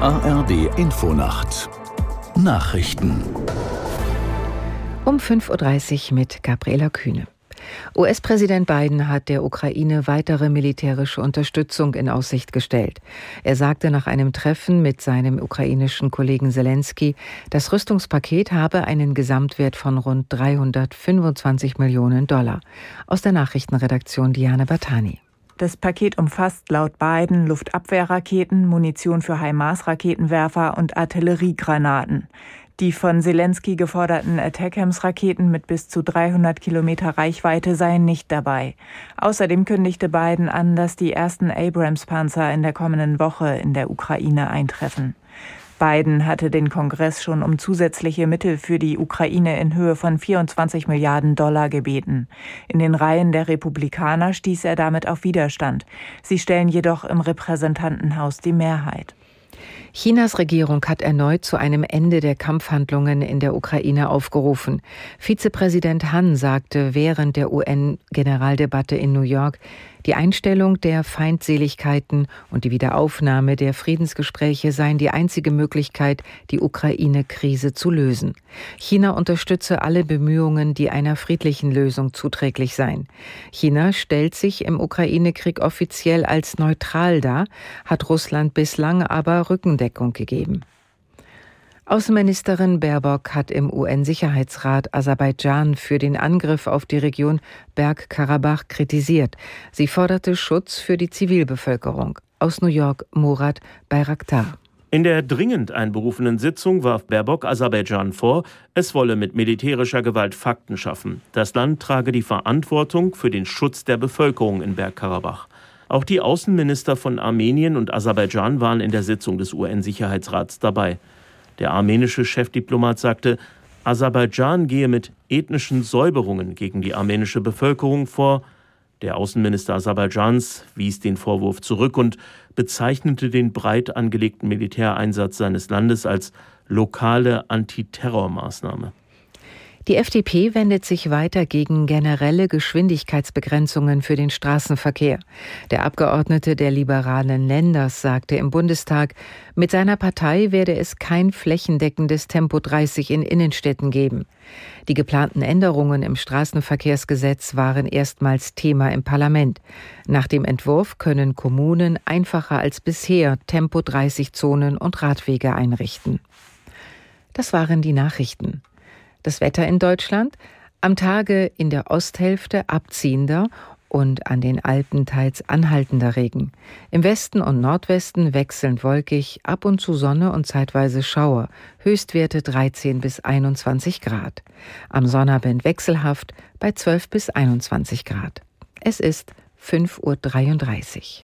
ARD Infonacht Nachrichten um 5.30 Uhr mit Gabriela Kühne. US-Präsident Biden hat der Ukraine weitere militärische Unterstützung in Aussicht gestellt. Er sagte nach einem Treffen mit seinem ukrainischen Kollegen Zelensky, das Rüstungspaket habe einen Gesamtwert von rund 325 Millionen Dollar. Aus der Nachrichtenredaktion Diana Batani. Das Paket umfasst laut Biden Luftabwehrraketen, Munition für HIMARS-Raketenwerfer und Artilleriegranaten. Die von Zelensky geforderten Attackams-Raketen mit bis zu 300 Kilometer Reichweite seien nicht dabei. Außerdem kündigte Biden an, dass die ersten Abrams-Panzer in der kommenden Woche in der Ukraine eintreffen. Biden hatte den Kongress schon um zusätzliche Mittel für die Ukraine in Höhe von 24 Milliarden Dollar gebeten. In den Reihen der Republikaner stieß er damit auf Widerstand. Sie stellen jedoch im Repräsentantenhaus die Mehrheit. Chinas Regierung hat erneut zu einem Ende der Kampfhandlungen in der Ukraine aufgerufen. Vizepräsident Han sagte während der UN-Generaldebatte in New York, die Einstellung der Feindseligkeiten und die Wiederaufnahme der Friedensgespräche seien die einzige Möglichkeit, die Ukraine-Krise zu lösen. China unterstütze alle Bemühungen, die einer friedlichen Lösung zuträglich seien. China stellt sich im Ukraine-Krieg offiziell als neutral dar, hat Russland bislang aber Rückendeckung gegeben. Außenministerin Baerbock hat im UN-Sicherheitsrat Aserbaidschan für den Angriff auf die Region Bergkarabach kritisiert. Sie forderte Schutz für die Zivilbevölkerung. Aus New York Murat Bayraktar. In der dringend einberufenen Sitzung warf Baerbock Aserbaidschan vor, es wolle mit militärischer Gewalt Fakten schaffen. Das Land trage die Verantwortung für den Schutz der Bevölkerung in Bergkarabach. Auch die Außenminister von Armenien und Aserbaidschan waren in der Sitzung des UN-Sicherheitsrats dabei. Der armenische Chefdiplomat sagte, Aserbaidschan gehe mit ethnischen Säuberungen gegen die armenische Bevölkerung vor. Der Außenminister Aserbaidschans wies den Vorwurf zurück und bezeichnete den breit angelegten Militäreinsatz seines Landes als lokale Antiterrormaßnahme. Die FDP wendet sich weiter gegen generelle Geschwindigkeitsbegrenzungen für den Straßenverkehr. Der Abgeordnete der liberalen Länders sagte im Bundestag, mit seiner Partei werde es kein flächendeckendes Tempo 30 in Innenstädten geben. Die geplanten Änderungen im Straßenverkehrsgesetz waren erstmals Thema im Parlament. Nach dem Entwurf können Kommunen einfacher als bisher Tempo 30 Zonen und Radwege einrichten. Das waren die Nachrichten. Das Wetter in Deutschland am Tage in der Osthälfte abziehender und an den Alpen teils anhaltender Regen. Im Westen und Nordwesten wechselnd wolkig, ab und zu Sonne und zeitweise Schauer, Höchstwerte 13 bis 21 Grad. Am Sonnabend wechselhaft bei 12 bis 21 Grad. Es ist 5.33 Uhr.